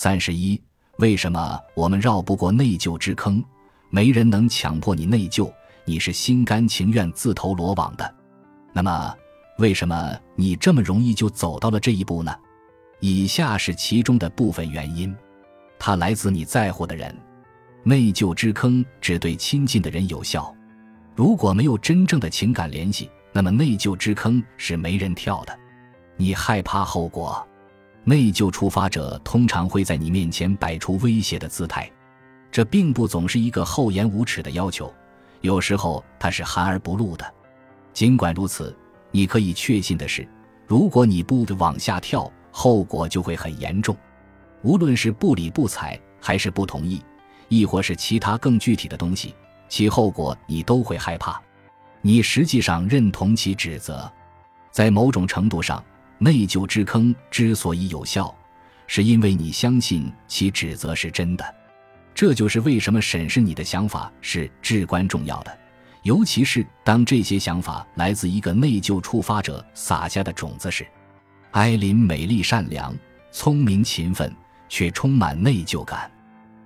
三十一，为什么我们绕不过内疚之坑？没人能强迫你内疚，你是心甘情愿自投罗网的。那么，为什么你这么容易就走到了这一步呢？以下是其中的部分原因，它来自你在乎的人。内疚之坑只对亲近的人有效，如果没有真正的情感联系，那么内疚之坑是没人跳的。你害怕后果，内疚触发者通常会在你面前摆出威胁的姿态，这并不总是一个厚颜无耻的要求，有时候它是含而不露的。尽管如此，你可以确信的是，如果你不往下跳，后果就会很严重。无论是不理不睬，还是不同意。亦或是其他更具体的东西，其后果你都会害怕。你实际上认同其指责，在某种程度上，内疚之坑之所以有效，是因为你相信其指责是真的。这就是为什么审视你的想法是至关重要的，尤其是当这些想法来自一个内疚触发者撒下的种子时。艾琳美丽、善良、聪明、勤奋，却充满内疚感。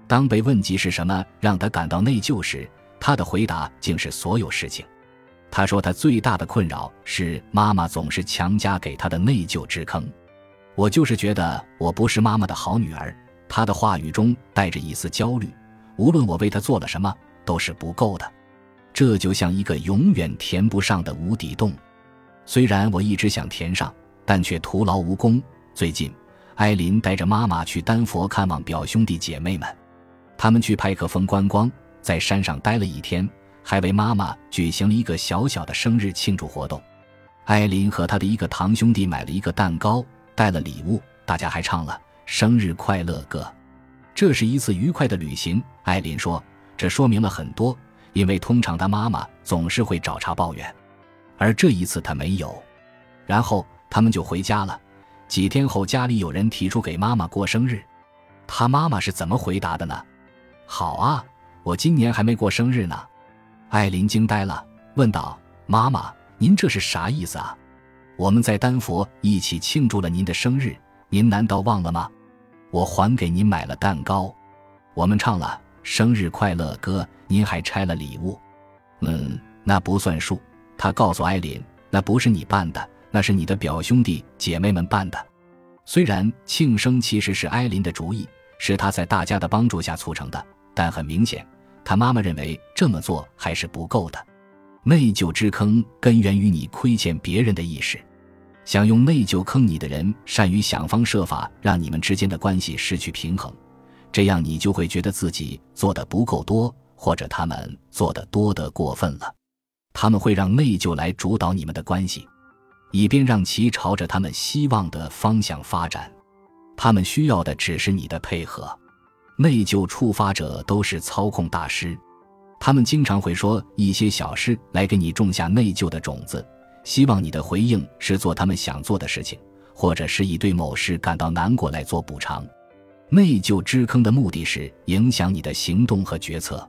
当被问及是什么让他感到内疚时，他的回答竟是所有事情。他说他最大的困扰是妈妈总是强加给他的内疚之坑。我就是觉得我不是妈妈的好女儿。他的话语中带着一丝焦虑。无论我为他做了什么，都是不够的。这就像一个永远填不上的无底洞。虽然我一直想填上，但却徒劳无功。最近，艾琳带着妈妈去丹佛看望表兄弟姐妹们。他们去派克峰观光，在山上待了一天，还为妈妈举行了一个小小的生日庆祝活动。艾琳和他的一个堂兄弟买了一个蛋糕，带了礼物，大家还唱了生日快乐歌。这是一次愉快的旅行，艾琳说。这说明了很多，因为通常他妈妈总是会找茬抱怨，而这一次他没有。然后他们就回家了。几天后，家里有人提出给妈妈过生日，他妈妈是怎么回答的呢？好啊，我今年还没过生日呢。艾琳惊呆了，问道：“妈妈，您这是啥意思啊？我们在丹佛一起庆祝了您的生日，您难道忘了吗？我还给您买了蛋糕，我们唱了生日快乐歌，您还拆了礼物。嗯，那不算数。”他告诉艾琳：“那不是你办的，那是你的表兄弟姐妹们办的。虽然庆生其实是艾琳的主意，是他在大家的帮助下促成的。”但很明显，他妈妈认为这么做还是不够的。内疚之坑根源于你亏欠别人的意识，想用内疚坑你的人，善于想方设法让你们之间的关系失去平衡，这样你就会觉得自己做的不够多，或者他们做的多得过分了。他们会让内疚来主导你们的关系，以便让其朝着他们希望的方向发展。他们需要的只是你的配合。内疚触发者都是操控大师，他们经常会说一些小事来给你种下内疚的种子，希望你的回应是做他们想做的事情，或者是以对某事感到难过来做补偿。内疚之坑的目的是影响你的行动和决策。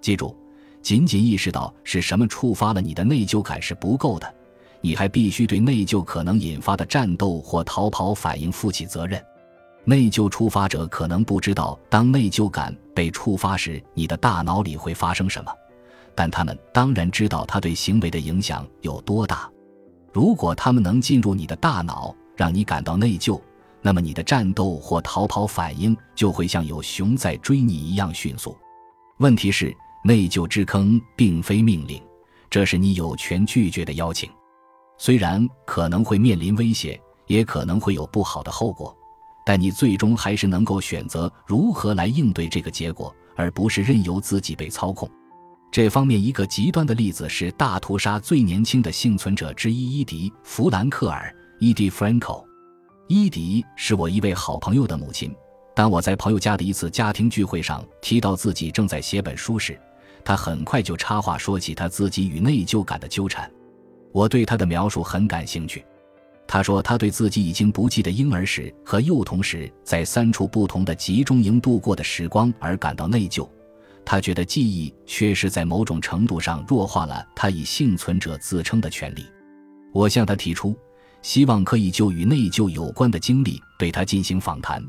记住，仅仅意识到是什么触发了你的内疚感是不够的，你还必须对内疚可能引发的战斗或逃跑反应负起责任。内疚触发者可能不知道，当内疚感被触发时，你的大脑里会发生什么，但他们当然知道它对行为的影响有多大。如果他们能进入你的大脑，让你感到内疚，那么你的战斗或逃跑反应就会像有熊在追你一样迅速。问题是，内疚之坑并非命令，这是你有权拒绝的邀请。虽然可能会面临威胁，也可能会有不好的后果。但你最终还是能够选择如何来应对这个结果，而不是任由自己被操控。这方面一个极端的例子是大屠杀最年轻的幸存者之一伊迪·弗兰克尔 （E.D. Franco）。伊迪是我一位好朋友的母亲。当我在朋友家的一次家庭聚会上提到自己正在写本书时，他很快就插话说起他自己与内疚感的纠缠。我对他的描述很感兴趣。他说，他对自己已经不记得婴儿时和幼童时在三处不同的集中营度过的时光而感到内疚。他觉得记忆缺失在某种程度上弱化了他以幸存者自称的权利。我向他提出，希望可以就与内疚有关的经历对他进行访谈。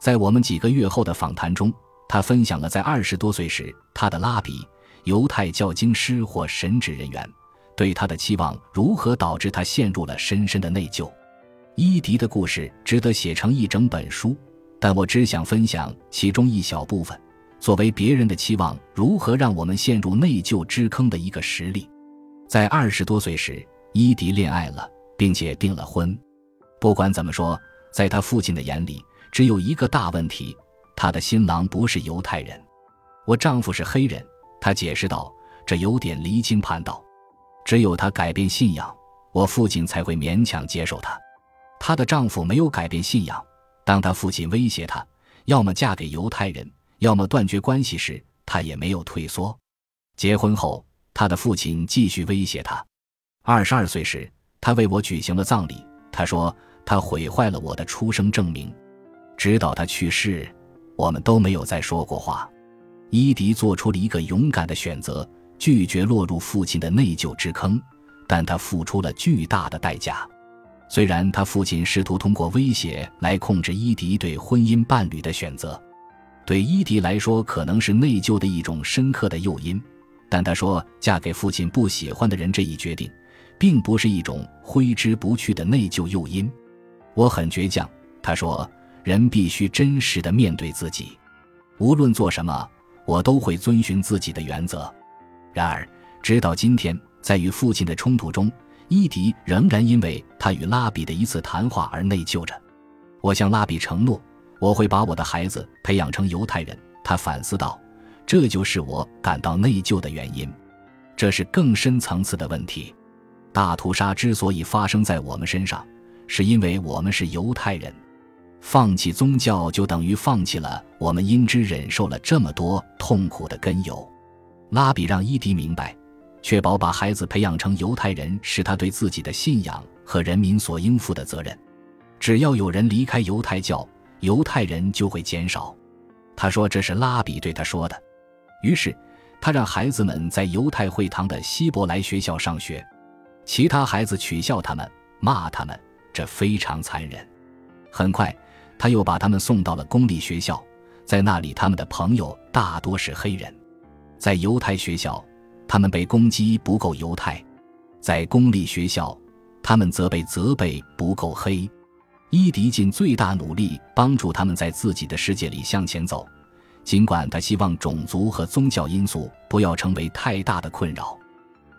在我们几个月后的访谈中，他分享了在二十多岁时他的拉比、犹太教经师或神职人员对他的期望如何导致他陷入了深深的内疚。伊迪的故事值得写成一整本书，但我只想分享其中一小部分，作为别人的期望如何让我们陷入内疚之坑的一个实例。在二十多岁时，伊迪恋爱了，并且订了婚。不管怎么说，在他父亲的眼里。只有一个大问题，他的新郎不是犹太人，我丈夫是黑人。他解释道：“这有点离经叛道。只有他改变信仰，我父亲才会勉强接受他。她的丈夫没有改变信仰。当他父亲威胁他要么嫁给犹太人，要么断绝关系时，他也没有退缩。结婚后，他的父亲继续威胁他。二十二岁时，他为我举行了葬礼。他说他毁坏了我的出生证明。”直到他去世，我们都没有再说过话。伊迪做出了一个勇敢的选择，拒绝落入父亲的内疚之坑，但他付出了巨大的代价。虽然他父亲试图通过威胁来控制伊迪对婚姻伴侣的选择，对伊迪来说可能是内疚的一种深刻的诱因，但他说嫁给父亲不喜欢的人这一决定，并不是一种挥之不去的内疚诱因。我很倔强，他说。人必须真实的面对自己，无论做什么，我都会遵循自己的原则。然而，直到今天，在与父亲的冲突中，伊迪仍然因为他与拉比的一次谈话而内疚着。我向拉比承诺，我会把我的孩子培养成犹太人。他反思道：“这就是我感到内疚的原因。这是更深层次的问题。大屠杀之所以发生在我们身上，是因为我们是犹太人。”放弃宗教就等于放弃了我们因之忍受了这么多痛苦的根由。拉比让伊迪明白，确保把孩子培养成犹太人是他对自己的信仰和人民所应负的责任。只要有人离开犹太教，犹太人就会减少。他说这是拉比对他说的。于是，他让孩子们在犹太会堂的希伯来学校上学，其他孩子取笑他们，骂他们，这非常残忍。很快。他又把他们送到了公立学校，在那里，他们的朋友大多是黑人。在犹太学校，他们被攻击不够犹太；在公立学校，他们则被责备不够黑。伊迪尽最大努力帮助他们在自己的世界里向前走，尽管他希望种族和宗教因素不要成为太大的困扰，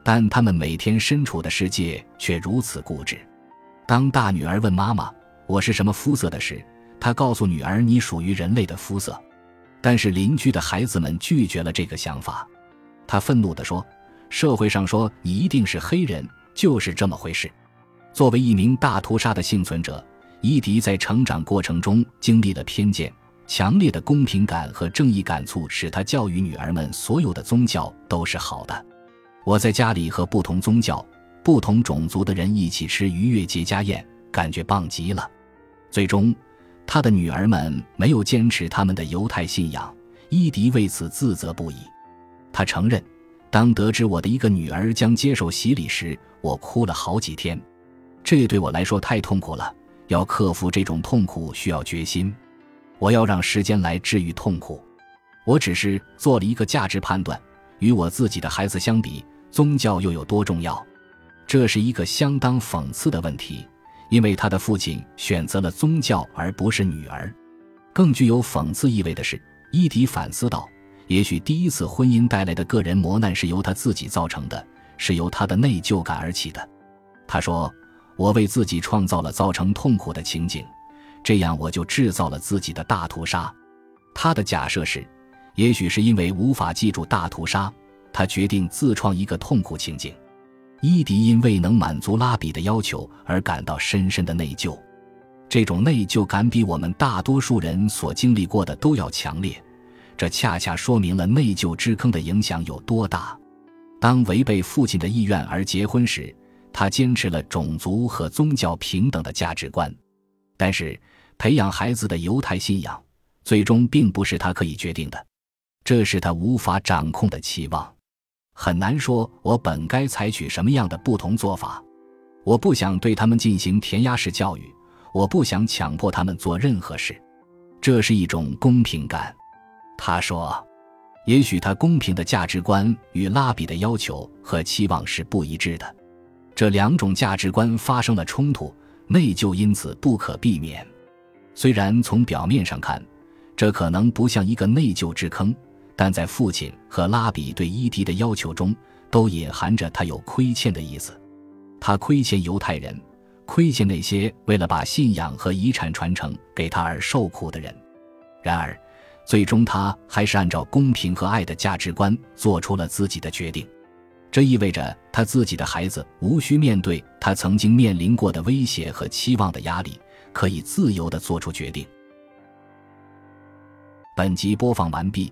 但他们每天身处的世界却如此固执。当大女儿问妈妈：“我是什么肤色的？”时，他告诉女儿：“你属于人类的肤色。”但是邻居的孩子们拒绝了这个想法。他愤怒地说：“社会上说你一定是黑人，就是这么回事。”作为一名大屠杀的幸存者，伊迪在成长过程中经历了偏见、强烈的公平感和正义感，促使他教育女儿们：所有的宗教都是好的。我在家里和不同宗教、不同种族的人一起吃逾越节家宴，感觉棒极了。最终。他的女儿们没有坚持他们的犹太信仰，伊迪为此自责不已。他承认，当得知我的一个女儿将接受洗礼时，我哭了好几天。这对我来说太痛苦了，要克服这种痛苦需要决心。我要让时间来治愈痛苦。我只是做了一个价值判断：与我自己的孩子相比，宗教又有多重要？这是一个相当讽刺的问题。因为他的父亲选择了宗教而不是女儿，更具有讽刺意味的是，伊迪反思道：“也许第一次婚姻带来的个人磨难是由他自己造成的，是由他的内疚感而起的。”他说：“我为自己创造了造成痛苦的情景，这样我就制造了自己的大屠杀。”他的假设是，也许是因为无法记住大屠杀，他决定自创一个痛苦情景。伊迪因未能满足拉比的要求而感到深深的内疚，这种内疚感比我们大多数人所经历过的都要强烈，这恰恰说明了内疚之坑的影响有多大。当违背父亲的意愿而结婚时，他坚持了种族和宗教平等的价值观，但是培养孩子的犹太信仰最终并不是他可以决定的，这是他无法掌控的期望。很难说，我本该采取什么样的不同做法。我不想对他们进行填鸭式教育，我不想强迫他们做任何事。这是一种公平感。他说，也许他公平的价值观与拉比的要求和期望是不一致的，这两种价值观发生了冲突，内疚因此不可避免。虽然从表面上看，这可能不像一个内疚之坑，但在父亲和拉比对伊迪的要求中，都隐含着他有亏欠的意思。他亏欠犹太人。亏欠那些为了把信仰和遗产传承给他而受苦的人，然而，最终他还是按照公平和爱的价值观做出了自己的决定。这意味着他自己的孩子无需面对他曾经面临过的威胁和期望的压力，可以自由地做出决定。本集播放完毕，